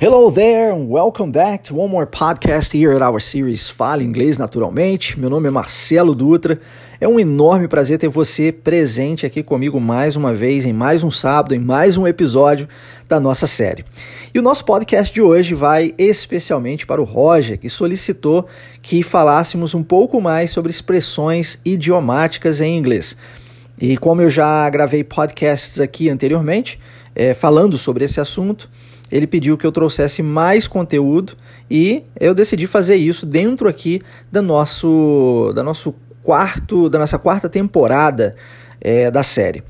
Hello there, and welcome back to one more podcast here at our series Fale Inglês Naturalmente. Meu nome é Marcelo Dutra. É um enorme prazer ter você presente aqui comigo mais uma vez, em mais um sábado, em mais um episódio da nossa série. E o nosso podcast de hoje vai especialmente para o Roger, que solicitou que falássemos um pouco mais sobre expressões idiomáticas em inglês. E como eu já gravei podcasts aqui anteriormente, é, falando sobre esse assunto, ele pediu que eu trouxesse mais conteúdo e eu decidi fazer isso dentro aqui da nosso, da nosso quarto, da nossa quarta temporada é, da série.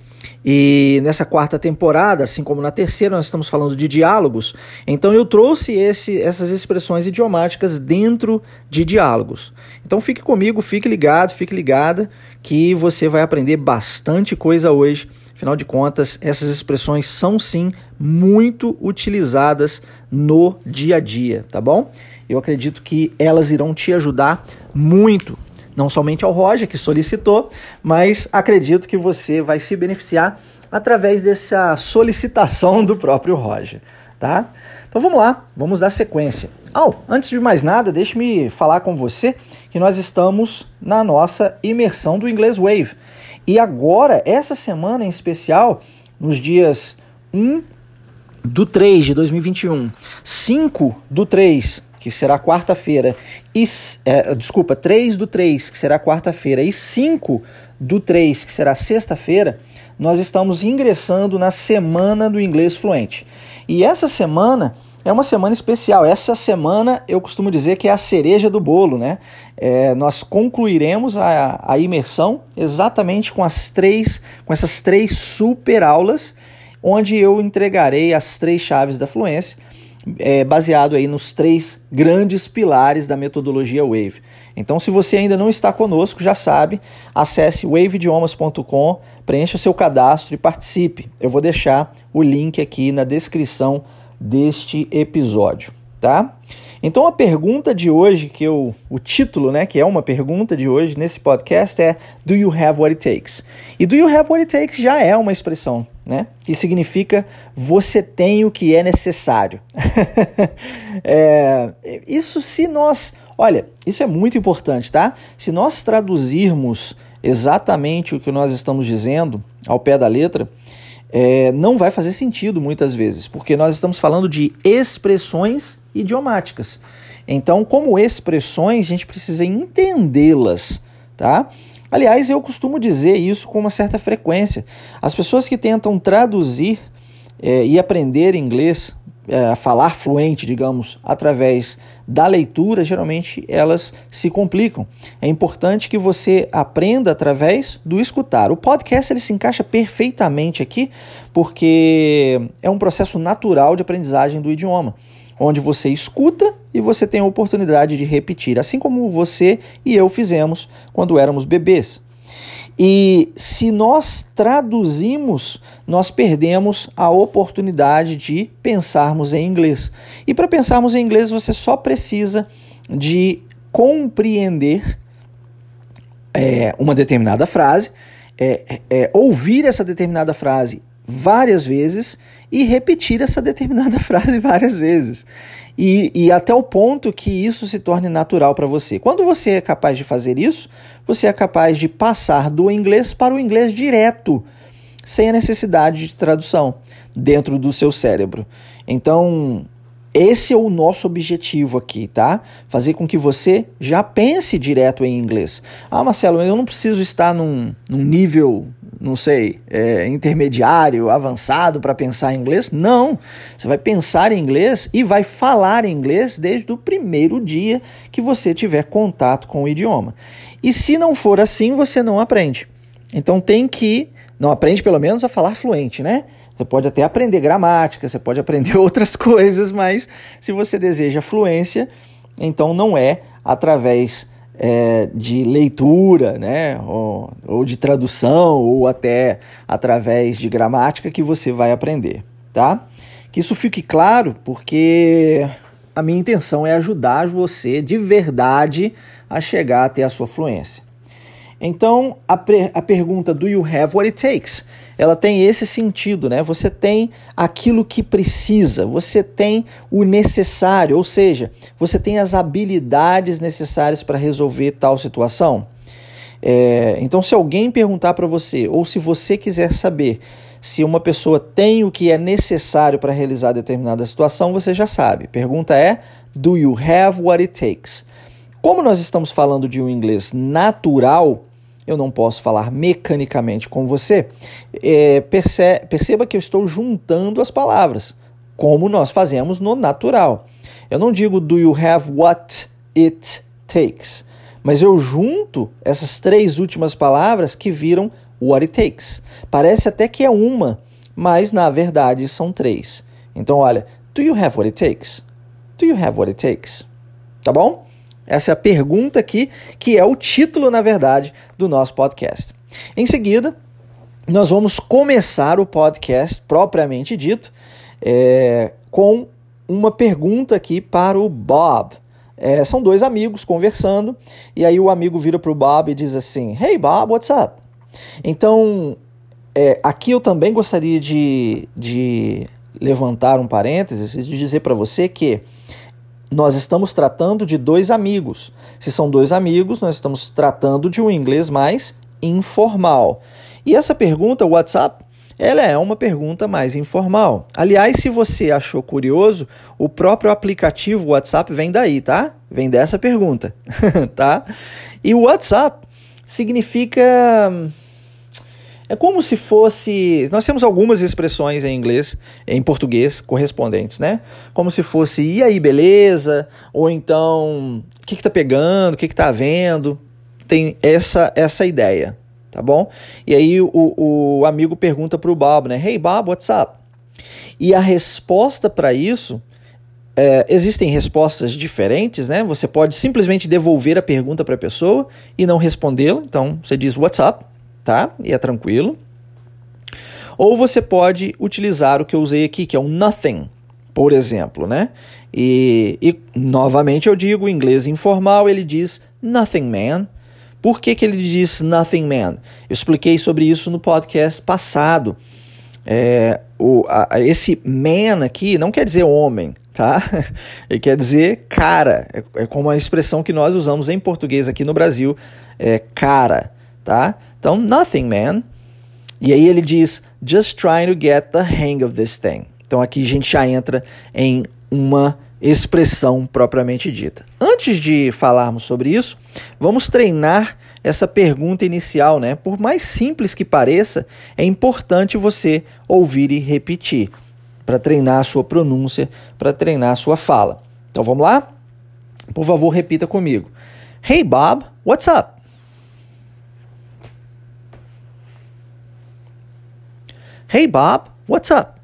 E nessa quarta temporada, assim como na terceira, nós estamos falando de diálogos. Então eu trouxe esse, essas expressões idiomáticas dentro de diálogos. Então fique comigo, fique ligado, fique ligada, que você vai aprender bastante coisa hoje Afinal de contas, essas expressões são sim muito utilizadas no dia a dia, tá bom? Eu acredito que elas irão te ajudar muito, não somente ao Roger que solicitou, mas acredito que você vai se beneficiar através dessa solicitação do próprio Roger, tá? Então vamos lá, vamos dar sequência. Oh, antes de mais nada, deixe-me falar com você que nós estamos na nossa imersão do Inglês Wave. E agora, essa semana em especial, nos dias 1 do 3 de 2021, 5 do 3, que será quarta-feira, e é, desculpa, 3 do 3, que será quarta-feira, e 5 do 3, que será sexta-feira, nós estamos ingressando na semana do inglês fluente. E essa semana é uma semana especial. Essa semana eu costumo dizer que é a cereja do bolo, né? É, nós concluiremos a, a imersão exatamente com as três, com essas três super aulas, onde eu entregarei as três chaves da fluência, é, baseado aí nos três grandes pilares da metodologia Wave. Então, se você ainda não está conosco, já sabe, acesse waveidiomas.com, preencha o seu cadastro e participe. Eu vou deixar o link aqui na descrição deste episódio, tá? Então a pergunta de hoje, que eu, o título, né, que é uma pergunta de hoje nesse podcast é Do you have what it takes? E do you have what it takes já é uma expressão, né, que significa você tem o que é necessário. é, isso se nós, olha, isso é muito importante, tá? Se nós traduzirmos exatamente o que nós estamos dizendo ao pé da letra, é, não vai fazer sentido muitas vezes, porque nós estamos falando de expressões idiomáticas. Então, como expressões, a gente precisa entendê-las, tá? Aliás, eu costumo dizer isso com uma certa frequência. As pessoas que tentam traduzir é, e aprender inglês é, falar fluente, digamos, através da leitura, geralmente elas se complicam. É importante que você aprenda através do escutar. O podcast ele se encaixa perfeitamente aqui porque é um processo natural de aprendizagem do idioma, onde você escuta e você tem a oportunidade de repetir, assim como você e eu fizemos quando éramos bebês. E se nós traduzimos, nós perdemos a oportunidade de pensarmos em inglês. E para pensarmos em inglês, você só precisa de compreender é, uma determinada frase, é, é, ouvir essa determinada frase várias vezes e repetir essa determinada frase várias vezes e, e até o ponto que isso se torne natural para você. Quando você é capaz de fazer isso, você é capaz de passar do inglês para o inglês direto, sem a necessidade de tradução dentro do seu cérebro. Então, esse é o nosso objetivo aqui, tá? Fazer com que você já pense direto em inglês. Ah, Marcelo, eu não preciso estar num, num nível não sei, é, intermediário, avançado para pensar em inglês. Não. Você vai pensar em inglês e vai falar inglês desde o primeiro dia que você tiver contato com o idioma. E se não for assim, você não aprende. Então tem que. Não aprende pelo menos a falar fluente, né? Você pode até aprender gramática, você pode aprender outras coisas, mas se você deseja fluência, então não é através é, de leitura, né, ou, ou de tradução, ou até através de gramática que você vai aprender, tá? Que isso fique claro, porque a minha intenção é ajudar você de verdade a chegar até a sua fluência. Então, a, a pergunta do you have what it takes ela tem esse sentido, né? Você tem aquilo que precisa, você tem o necessário, ou seja, você tem as habilidades necessárias para resolver tal situação. É, então, se alguém perguntar para você, ou se você quiser saber se uma pessoa tem o que é necessário para realizar determinada situação, você já sabe. Pergunta é: Do you have what it takes? Como nós estamos falando de um inglês natural, eu não posso falar mecanicamente com você. É, perce perceba que eu estou juntando as palavras, como nós fazemos no natural. Eu não digo do you have what it takes, mas eu junto essas três últimas palavras que viram what it takes. Parece até que é uma, mas na verdade são três. Então, olha, do you have what it takes? Do you have what it takes? Tá bom? Essa é a pergunta aqui, que é o título, na verdade, do nosso podcast. Em seguida, nós vamos começar o podcast propriamente dito é, com uma pergunta aqui para o Bob. É, são dois amigos conversando, e aí o amigo vira para o Bob e diz assim: Hey Bob, what's up? Então, é, aqui eu também gostaria de, de levantar um parênteses e dizer para você que nós estamos tratando de dois amigos. Se são dois amigos, nós estamos tratando de um inglês mais informal. E essa pergunta, WhatsApp, ela é uma pergunta mais informal. Aliás, se você achou curioso, o próprio aplicativo WhatsApp vem daí, tá? Vem dessa pergunta, tá? E o WhatsApp significa é como se fosse. Nós temos algumas expressões em inglês, em português, correspondentes, né? Como se fosse e aí, beleza? Ou então, o que, que tá pegando? O que, que tá vendo? Tem essa, essa ideia, tá bom? E aí o, o amigo pergunta pro Bob, né? Hey Bob, what's up? E a resposta para isso. É, existem respostas diferentes, né? Você pode simplesmente devolver a pergunta para a pessoa e não respondê-la. Então você diz what's up, tá? E é tranquilo. Ou você pode utilizar o que eu usei aqui, que é um nothing, por exemplo, né? E, e novamente eu digo, o inglês informal ele diz nothing man. Por que, que ele diz nothing man? Eu expliquei sobre isso no podcast passado. É, o, a, esse man aqui não quer dizer homem, tá? Ele quer dizer cara. É, é como a expressão que nós usamos em português aqui no Brasil, é cara, tá? Então, nothing, man. E aí ele diz, just trying to get the hang of this thing. Então aqui a gente já entra em uma expressão propriamente dita. Antes de falarmos sobre isso, vamos treinar essa pergunta inicial, né? Por mais simples que pareça, é importante você ouvir e repetir para treinar a sua pronúncia, para treinar a sua fala. Então vamos lá? Por favor, repita comigo. Hey Bob, what's up? Hey, Bob, what's up?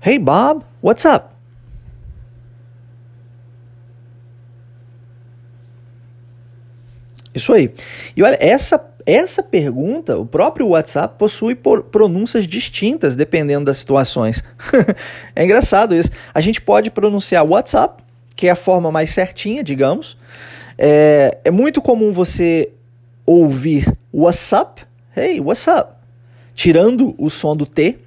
Hey, Bob, what's up? Isso aí. E olha, essa, essa pergunta, o próprio WhatsApp possui pronúncias distintas dependendo das situações. é engraçado isso. A gente pode pronunciar WhatsApp, que é a forma mais certinha, digamos, é, é muito comum você ouvir what's up, hey, what's up, tirando o som do T.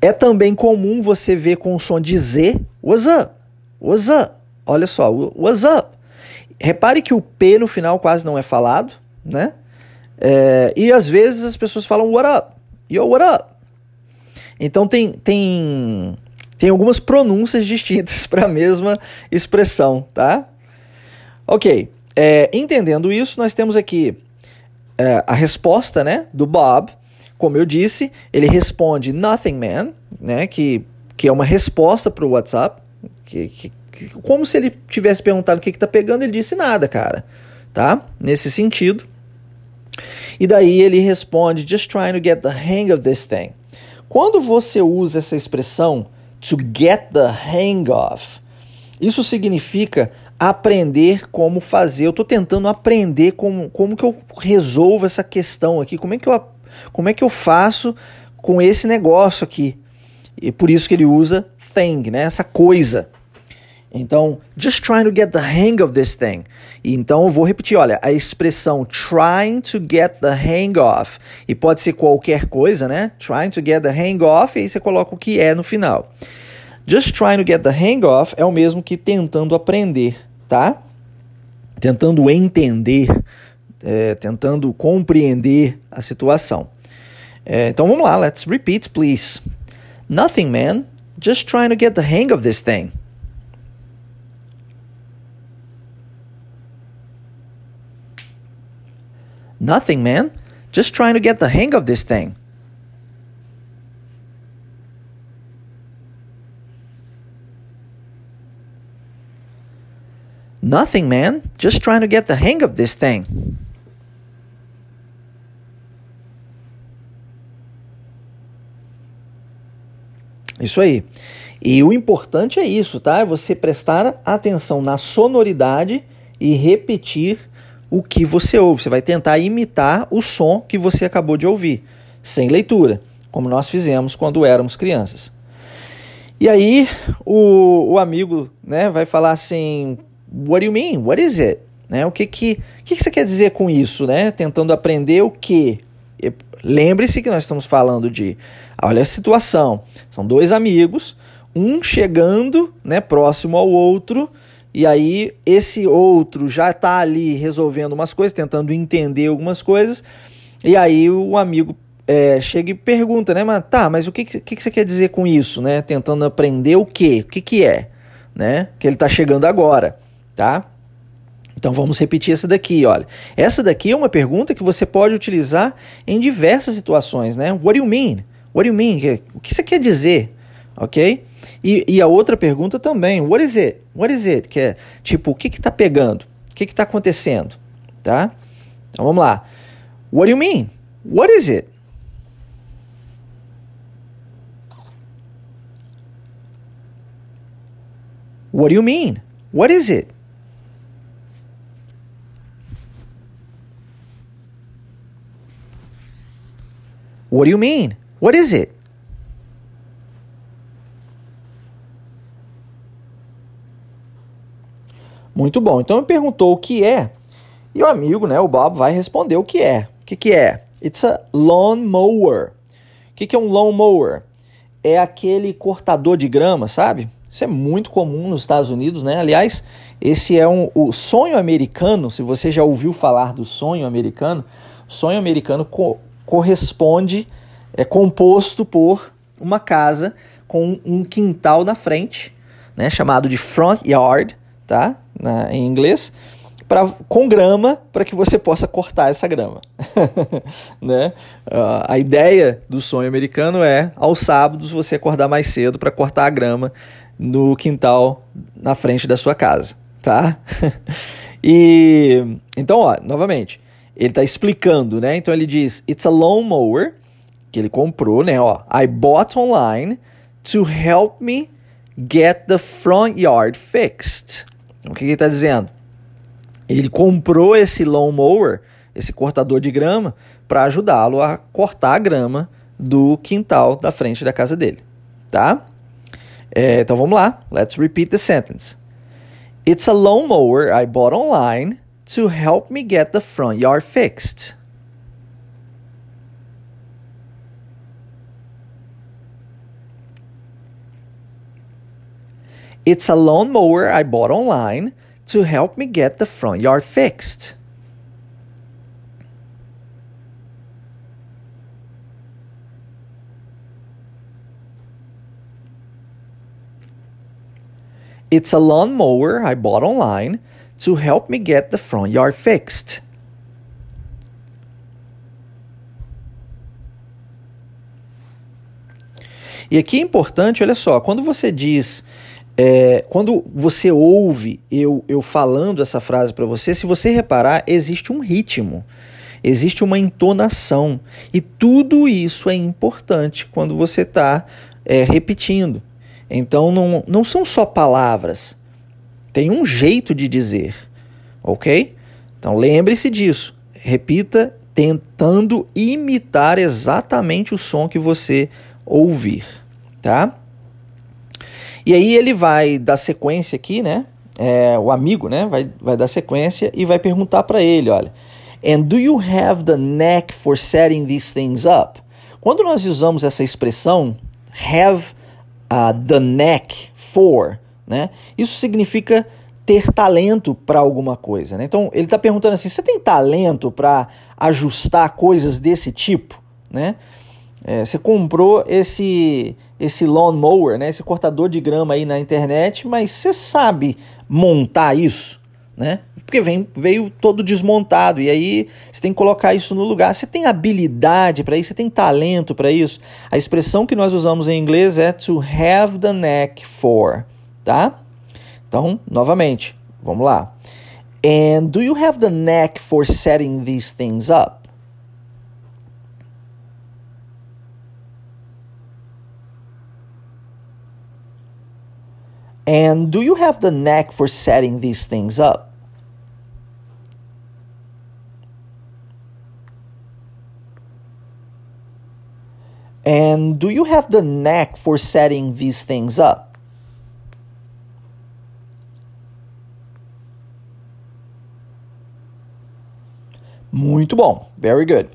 É também comum você ver com o som de Z, what's up, what's up, olha só, what's up. Repare que o P no final quase não é falado, né? É, e às vezes as pessoas falam what up, yo, what up. Então tem, tem, tem algumas pronúncias distintas para a mesma expressão, tá? Ok, é, entendendo isso, nós temos aqui é, a resposta né, do Bob. Como eu disse, ele responde Nothing Man, né, que, que é uma resposta para o WhatsApp. Que, que, que, como se ele tivesse perguntado o que está pegando, ele disse nada, cara. Tá? Nesse sentido. E daí ele responde: Just trying to get the hang of this thing. Quando você usa essa expressão to get the hang of, isso significa aprender como fazer. Eu estou tentando aprender como, como que eu resolvo essa questão aqui, como é que eu, como é que eu faço com esse negócio aqui. E por isso que ele usa thing, né? essa coisa. Então, just trying to get the hang of this thing. Então eu vou repetir, olha, a expressão trying to get the hang of. E pode ser qualquer coisa, né? Trying to get the hang of, e aí você coloca o que é no final. Just trying to get the hang of é o mesmo que tentando aprender, tá? Tentando entender, é, tentando compreender a situação. É, então vamos lá, let's repeat, please. Nothing, man. Just trying to get the hang of this thing. Nothing, man. Just trying to get the hang of this thing. Nothing, man. Just trying to get the hang of this thing. Isso aí. E o importante é isso, tá? É você prestar atenção na sonoridade e repetir o que você ouve. Você vai tentar imitar o som que você acabou de ouvir, sem leitura, como nós fizemos quando éramos crianças. E aí o, o amigo né, vai falar assim: What do you mean? What is it? Né, o que que, que que você quer dizer com isso? Né? Tentando aprender o que? Lembre-se que nós estamos falando de. Olha a situação: são dois amigos, um chegando né, próximo ao outro e aí esse outro já está ali resolvendo umas coisas, tentando entender algumas coisas, e aí o amigo é, chega e pergunta, né, mas tá, mas o que, que, que você quer dizer com isso, né? Tentando aprender o quê? O que, que é, né? Que ele está chegando agora, tá? Então vamos repetir essa daqui, olha. Essa daqui é uma pergunta que você pode utilizar em diversas situações, né? What do you mean? What do you mean? O que você quer dizer? Ok? E, e a outra pergunta também, what is it? What is it? Que é tipo, o que que tá pegando? O que que tá acontecendo? Tá? Então vamos lá. What do you mean? What is it? What do you mean? What is it? What do you mean? What is it? Muito bom. Então ele perguntou o que é. E o amigo, né, o Bob, vai responder o que é. O que, que é? It's a lawn mower. O que, que é um lawn mower? É aquele cortador de grama, sabe? Isso é muito comum nos Estados Unidos, né? Aliás, esse é um, o sonho americano. Se você já ouviu falar do sonho americano, sonho americano co corresponde, é composto por uma casa com um quintal na frente, né? Chamado de front yard, tá? Na, em inglês, pra, com grama para que você possa cortar essa grama. né? Uh, a ideia do sonho americano é, aos sábados, você acordar mais cedo para cortar a grama no quintal na frente da sua casa. Tá? e então, ó, novamente, ele está explicando, né? Então ele diz: It's a lawnmower que ele comprou, né? Ó, I bought online to help me get the front yard fixed. O que ele está dizendo? Ele comprou esse lawnmower, esse cortador de grama, para ajudá-lo a cortar a grama do quintal da frente da casa dele, tá? É, então vamos lá, let's repeat the sentence. It's a lawnmower I bought online to help me get the front yard fixed. It's a lawnmower I bought online to help me get the front yard fixed. It's a lawnmower I bought online to help me get the front yard fixed. E aqui é importante, olha só, quando você diz é, quando você ouve eu, eu falando essa frase para você, se você reparar, existe um ritmo, existe uma entonação. E tudo isso é importante quando você está é, repetindo. Então não, não são só palavras, tem um jeito de dizer, ok? Então lembre-se disso. Repita tentando imitar exatamente o som que você ouvir, tá? E aí ele vai dar sequência aqui, né? É, o amigo, né? Vai, vai dar sequência e vai perguntar para ele, olha. And do you have the knack for setting these things up? Quando nós usamos essa expressão have uh, the knack for, né? Isso significa ter talento para alguma coisa, né? Então ele está perguntando assim: você tem talento para ajustar coisas desse tipo, né? É, você comprou esse esse lawn mower, né? Esse cortador de grama aí na internet, mas você sabe montar isso, né? Porque vem, veio todo desmontado e aí você tem que colocar isso no lugar. Você tem habilidade para isso, você tem talento para isso. A expressão que nós usamos em inglês é to have the knack for, tá? Então, novamente, vamos lá. And do you have the knack for setting these things up? And do you have the knack for setting these things up? And do you have the knack for setting these things up? Muito bom. Very good.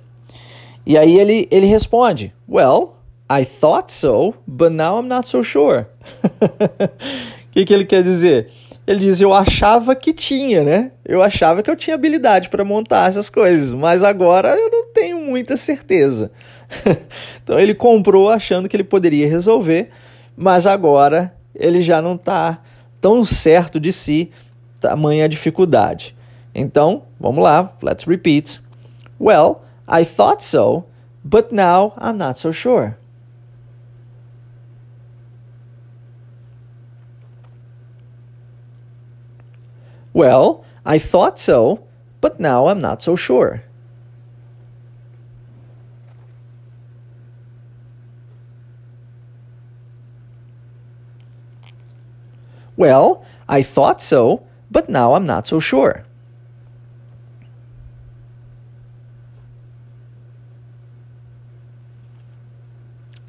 E aí ele, ele responde: Well, I thought so, but now I'm not so sure. O que, que ele quer dizer? Ele diz: Eu achava que tinha, né? Eu achava que eu tinha habilidade para montar essas coisas, mas agora eu não tenho muita certeza. então ele comprou achando que ele poderia resolver, mas agora ele já não está tão certo de si, tamanha dificuldade. Então, vamos lá, let's repeat. Well, I thought so, but now I'm not so sure. Well, I thought so, but now I'm not so sure. Well, I thought so, but now I'm not so sure.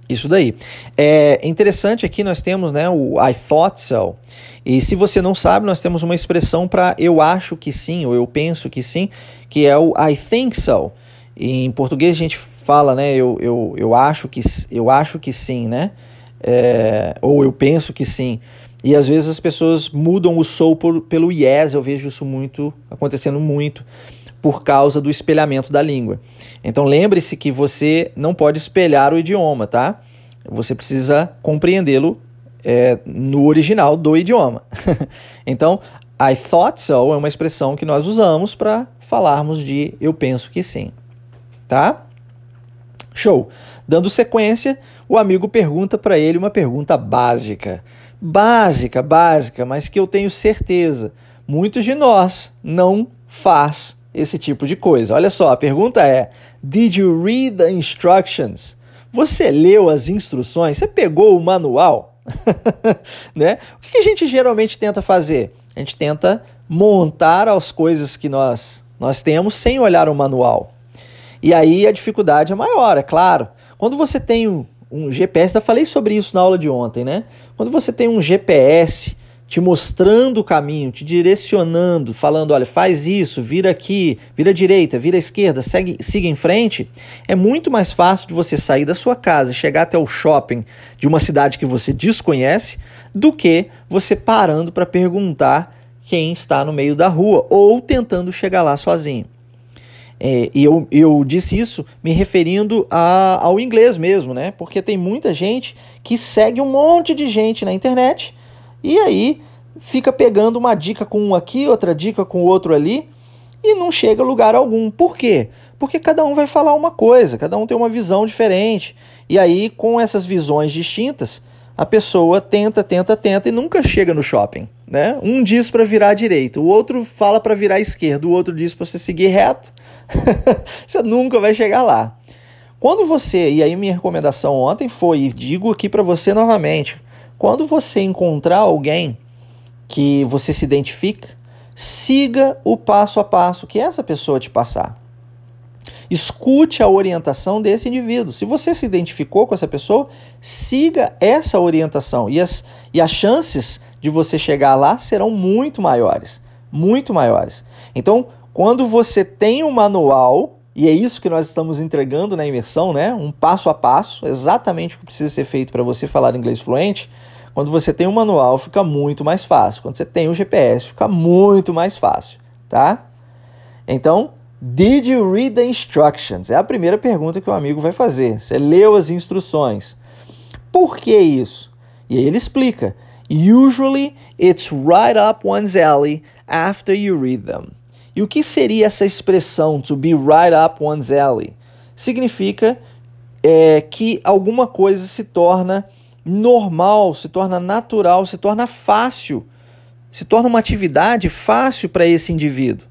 Isso daí. É interessante aqui nós temos né, o I thought so. E se você não sabe, nós temos uma expressão para eu acho que sim, ou eu penso que sim, que é o I think so. E em português a gente fala, né? Eu, eu, eu, acho, que, eu acho que sim, né? É, ou eu penso que sim. E às vezes as pessoas mudam o sou por, pelo yes, eu vejo isso muito acontecendo muito por causa do espelhamento da língua. Então lembre-se que você não pode espelhar o idioma, tá? Você precisa compreendê-lo é, no original do idioma. então, I thought so é uma expressão que nós usamos para falarmos de eu penso que sim, tá? Show. Dando sequência, o amigo pergunta para ele uma pergunta básica. Básica, básica, mas que eu tenho certeza, muitos de nós não faz esse tipo de coisa. Olha só, a pergunta é: Did you read the instructions? Você leu as instruções? Você pegou o manual? né? O que a gente geralmente tenta fazer? A gente tenta montar as coisas que nós, nós temos sem olhar o manual. E aí a dificuldade é maior, é claro. Quando você tem um, um GPS, eu falei sobre isso na aula de ontem, né? Quando você tem um GPS te mostrando o caminho, te direcionando, falando, olha, faz isso, vira aqui, vira direita, vira esquerda, segue, siga em frente, é muito mais fácil de você sair da sua casa, chegar até o shopping de uma cidade que você desconhece, do que você parando para perguntar quem está no meio da rua ou tentando chegar lá sozinho. É, e eu, eu disse isso me referindo a, ao inglês mesmo, né? Porque tem muita gente que segue um monte de gente na internet e aí fica pegando uma dica com um aqui, outra dica com o outro ali e não chega a lugar algum. Por quê? Porque cada um vai falar uma coisa, cada um tem uma visão diferente. E aí, com essas visões distintas, a pessoa tenta, tenta, tenta e nunca chega no shopping. Né? Um diz para virar à direita, o outro fala para virar à esquerda, o outro diz para você seguir reto. você nunca vai chegar lá. Quando você, e aí minha recomendação ontem foi, e digo aqui para você novamente, quando você encontrar alguém que você se identifica, siga o passo a passo que essa pessoa te passar. Escute a orientação desse indivíduo. Se você se identificou com essa pessoa, siga essa orientação e as, e as chances de você chegar lá serão muito maiores. Muito maiores. Então, quando você tem um manual, e é isso que nós estamos entregando na imersão, né? Um passo a passo, exatamente o que precisa ser feito para você falar inglês fluente. Quando você tem um manual, fica muito mais fácil. Quando você tem o GPS, fica muito mais fácil, tá? Então, Did you read the instructions? É a primeira pergunta que o amigo vai fazer. Você leu as instruções. Por que isso? E aí ele explica. Usually it's right up one's alley after you read them. E o que seria essa expressão to be right up one's alley? Significa é, que alguma coisa se torna normal, se torna natural, se torna fácil, se torna uma atividade fácil para esse indivíduo.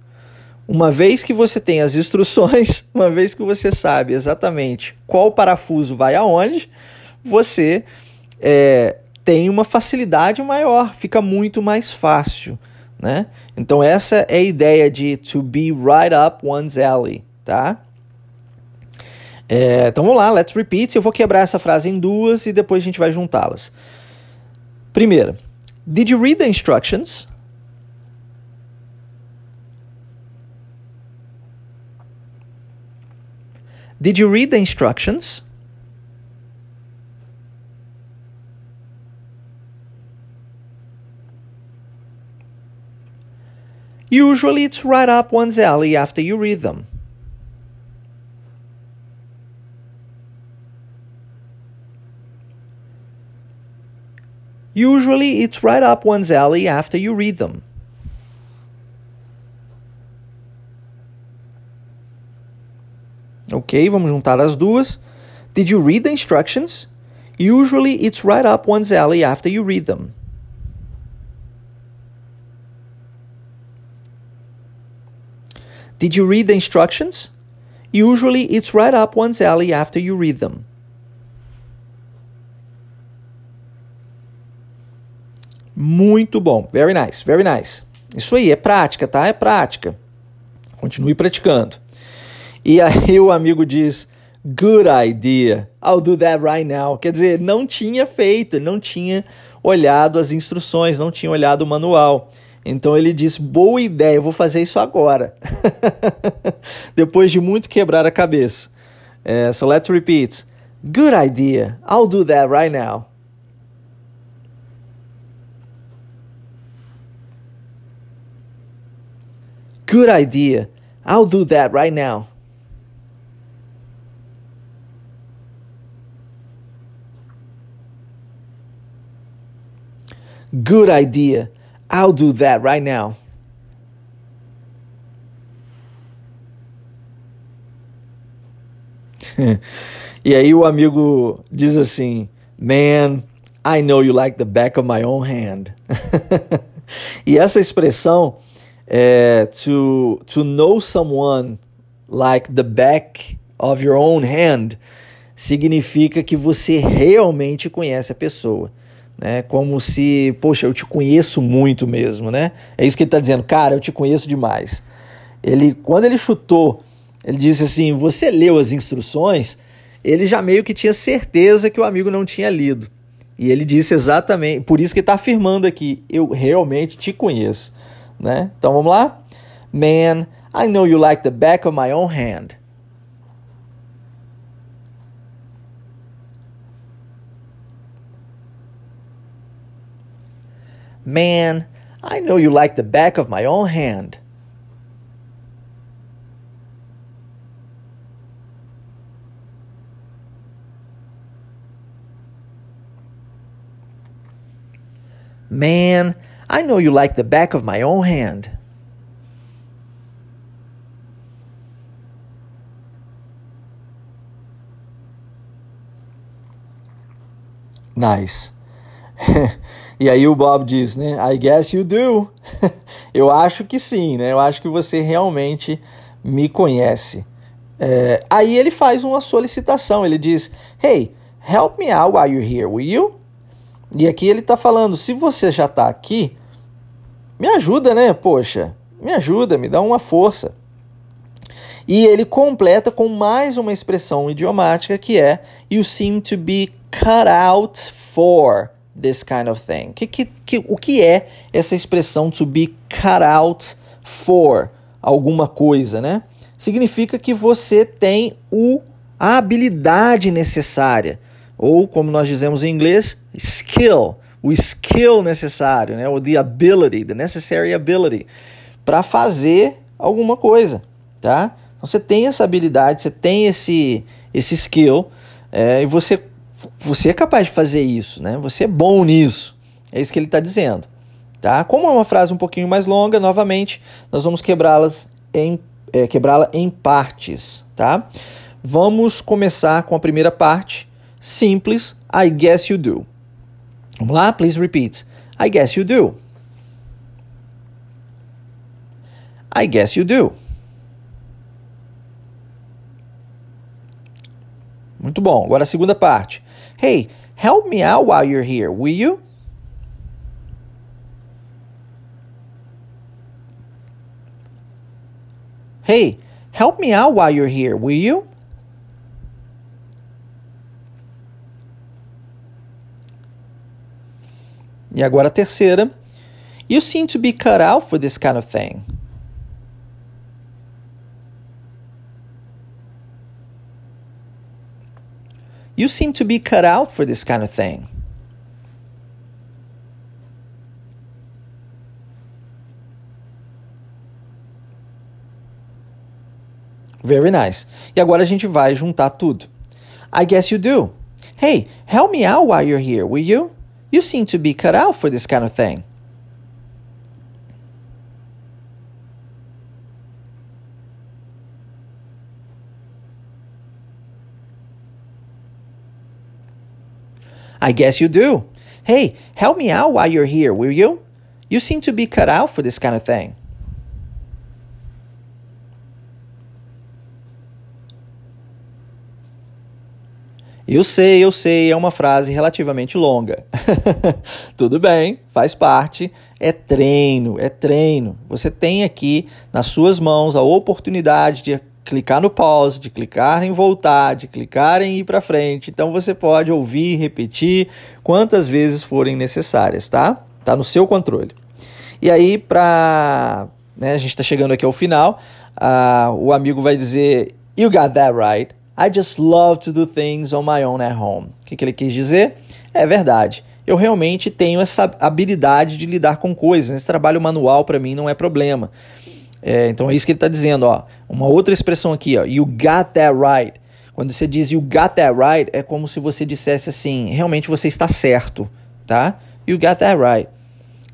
Uma vez que você tem as instruções, uma vez que você sabe exatamente qual parafuso vai aonde, você é, tem uma facilidade maior, fica muito mais fácil. Né? Então, essa é a ideia de to be right up one's alley. Tá? É, então vamos lá, let's repeat. Eu vou quebrar essa frase em duas e depois a gente vai juntá-las. Primeira, did you read the instructions? Did you read the instructions? Usually it's right up one's alley after you read them. Usually it's right up one's alley after you read them. Ok, vamos juntar as duas. Did you read the instructions? Usually it's right up one's alley after you read them. Did you read the instructions? Usually it's right up one's alley after you read them. Muito bom. Very nice, very nice. Isso aí, é prática, tá? É prática. Continue praticando. E aí o amigo diz: Good idea. I'll do that right now. Quer dizer, não tinha feito, não tinha olhado as instruções, não tinha olhado o manual. Então ele disse: Boa ideia, eu vou fazer isso agora. Depois de muito quebrar a cabeça. É, so let's repeat. Good idea. I'll do that right now. Good idea. I'll do that right now. Good idea. I'll do that right now. e aí o amigo diz assim: Man, I know you like the back of my own hand. e essa expressão é to, to know someone like the back of your own hand significa que você realmente conhece a pessoa né? Como se, poxa, eu te conheço muito mesmo, né? É isso que ele está dizendo, cara, eu te conheço demais. Ele, quando ele chutou, ele disse assim: você leu as instruções? Ele já meio que tinha certeza que o amigo não tinha lido. E ele disse exatamente, por isso que está afirmando aqui: eu realmente te conheço, né? Então vamos lá. Man, I know you like the back of my own hand. Man, I know you like the back of my own hand. Man, I know you like the back of my own hand. Nice. E aí o Bob diz, né? I guess you do. eu acho que sim, né? Eu acho que você realmente me conhece. É, aí ele faz uma solicitação. Ele diz, Hey, help me out while you're here, will you? E aqui ele está falando, se você já está aqui, me ajuda, né? Poxa, me ajuda, me dá uma força. E ele completa com mais uma expressão idiomática que é You seem to be cut out for this kind of thing. Que, que, que, o que é essa expressão to be cut out for alguma coisa, né? Significa que você tem o, a habilidade necessária, ou como nós dizemos em inglês, skill, o skill necessário, né? Ou the ability, the necessary ability, para fazer alguma coisa, tá? Então você tem essa habilidade, você tem esse, esse skill, é, e você, você é capaz de fazer isso, né? Você é bom nisso. É isso que ele está dizendo. Tá? Como é uma frase um pouquinho mais longa, novamente, nós vamos quebrá-las em é, quebrá-la em partes, tá? Vamos começar com a primeira parte, simples, I guess you do. Vamos lá, please repeat. I guess you do. I guess you do. Muito bom. Agora a segunda parte. Hey, help me out while you're here, will you? Hey, help me out while you're here, will you? E agora a terceira. You seem to be cut out for this kind of thing. You seem to be cut out for this kind of thing. Very nice. E agora a gente vai juntar tudo. I guess you do. Hey, help me out while you're here, will you? You seem to be cut out for this kind of thing. I guess you do. Hey, help me out while you're here, will you? You seem to be cut out for this kind of thing. Eu sei, eu sei, é uma frase relativamente longa. Tudo bem, faz parte. É treino, é treino. Você tem aqui nas suas mãos a oportunidade de clicar no pause, de clicar em voltar, de clicar em ir para frente. Então você pode ouvir, repetir quantas vezes forem necessárias, tá? Tá no seu controle. E aí, para né, a gente está chegando aqui ao final, uh, o amigo vai dizer: You got that right. I just love to do things on my own at home. O que, que ele quis dizer? É verdade. Eu realmente tenho essa habilidade de lidar com coisas. Esse trabalho manual para mim não é problema. É, então é isso que ele está dizendo. Ó. Uma outra expressão aqui, ó, you got that right. Quando você diz you got that right, é como se você dissesse assim, realmente você está certo, tá? You got that right.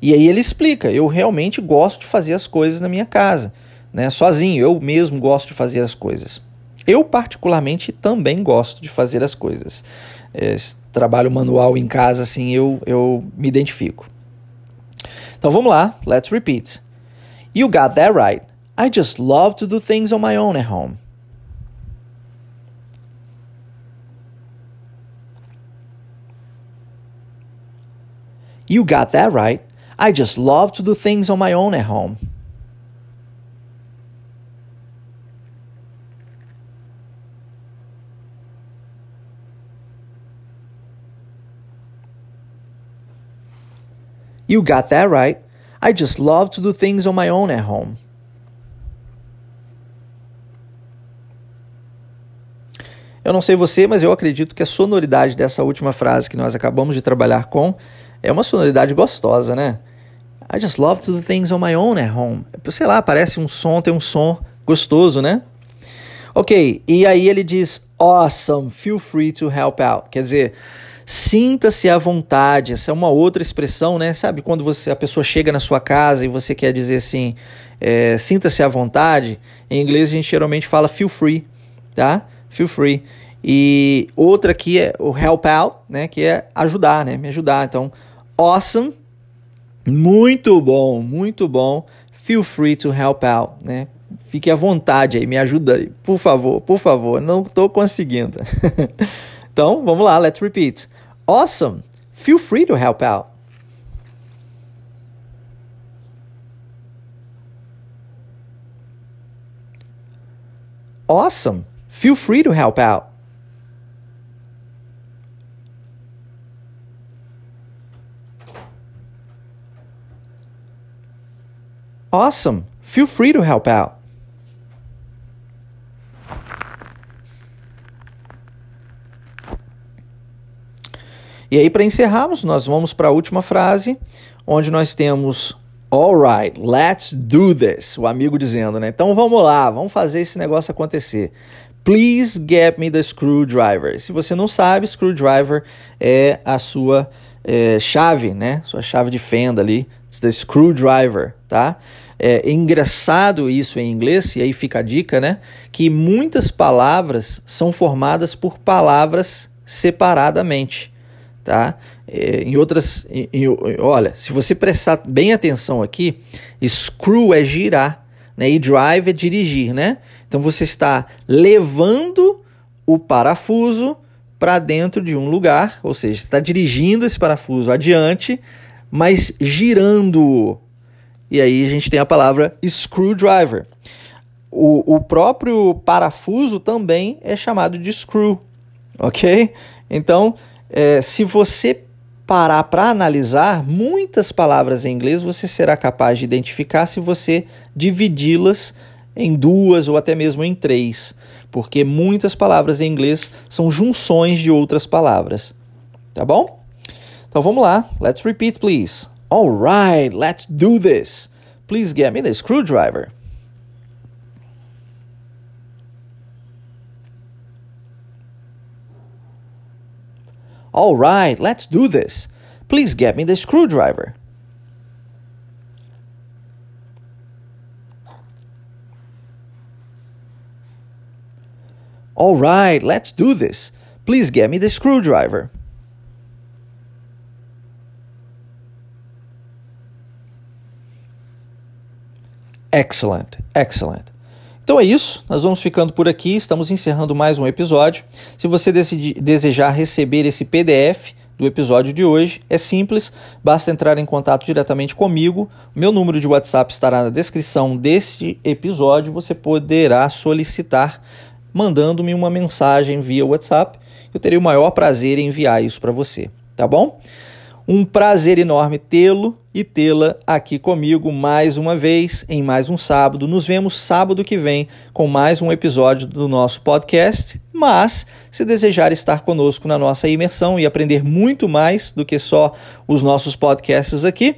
E aí ele explica, eu realmente gosto de fazer as coisas na minha casa, né? Sozinho, eu mesmo gosto de fazer as coisas. Eu, particularmente, também gosto de fazer as coisas. Esse trabalho manual em casa, assim, eu, eu me identifico. Então vamos lá, let's repeat. You got that right. I just love to do things on my own at home. You got that right. I just love to do things on my own at home. You got that right. I just love to do things on my own at home. Eu não sei você, mas eu acredito que a sonoridade dessa última frase que nós acabamos de trabalhar com é uma sonoridade gostosa, né? I just love to do things on my own at home. Sei lá, parece um som, tem um som gostoso, né? Ok, e aí ele diz awesome, feel free to help out. Quer dizer, Sinta-se à vontade. Essa é uma outra expressão, né? Sabe quando você a pessoa chega na sua casa e você quer dizer assim, é, sinta-se à vontade. Em inglês a gente geralmente fala feel free, tá? Feel free. E outra aqui é o help out, né? Que é ajudar, né? Me ajudar. Então, awesome, muito bom, muito bom. Feel free to help out, né? Fique à vontade aí, me ajuda aí, por favor, por favor. Não estou conseguindo. então, vamos lá, let's repeat. Awesome! Feel free to help out. Awesome. Feel free to help out. Awesome. Feel free to help out. E aí, para encerrarmos, nós vamos para a última frase, onde nós temos Alright, let's do this. O amigo dizendo, né? Então vamos lá, vamos fazer esse negócio acontecer. Please get me the screwdriver. Se você não sabe, screwdriver é a sua é, chave, né? Sua chave de fenda ali. It's the screwdriver, tá? É engraçado isso em inglês, e aí fica a dica, né? Que muitas palavras são formadas por palavras separadamente tá? É, em outras, em, em, olha, se você prestar bem atenção aqui, screw é girar, né? E drive é dirigir, né? Então você está levando o parafuso para dentro de um lugar, ou seja, está dirigindo esse parafuso adiante, mas girando. E aí a gente tem a palavra screwdriver. O, o próprio parafuso também é chamado de screw, ok? Então, é, se você parar para analisar, muitas palavras em inglês você será capaz de identificar se você dividi-las em duas ou até mesmo em três, porque muitas palavras em inglês são junções de outras palavras. Tá bom? Então vamos lá. Let's repeat, please. All right, let's do this. Please get me the screwdriver. All right, let's do this. Please get me the screwdriver. All right, let's do this. Please get me the screwdriver. Excellent, excellent. Então é isso, nós vamos ficando por aqui, estamos encerrando mais um episódio. Se você desejar receber esse PDF do episódio de hoje, é simples, basta entrar em contato diretamente comigo. Meu número de WhatsApp estará na descrição deste episódio, você poderá solicitar mandando-me uma mensagem via WhatsApp. Eu terei o maior prazer em enviar isso para você, tá bom? Um prazer enorme tê-lo e tê-la aqui comigo mais uma vez, em mais um sábado. Nos vemos sábado que vem com mais um episódio do nosso podcast. Mas, se desejar estar conosco na nossa imersão e aprender muito mais do que só os nossos podcasts aqui,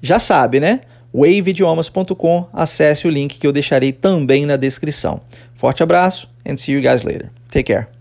já sabe, né? waveidiomas.com, acesse o link que eu deixarei também na descrição. Forte abraço and see you guys later. Take care.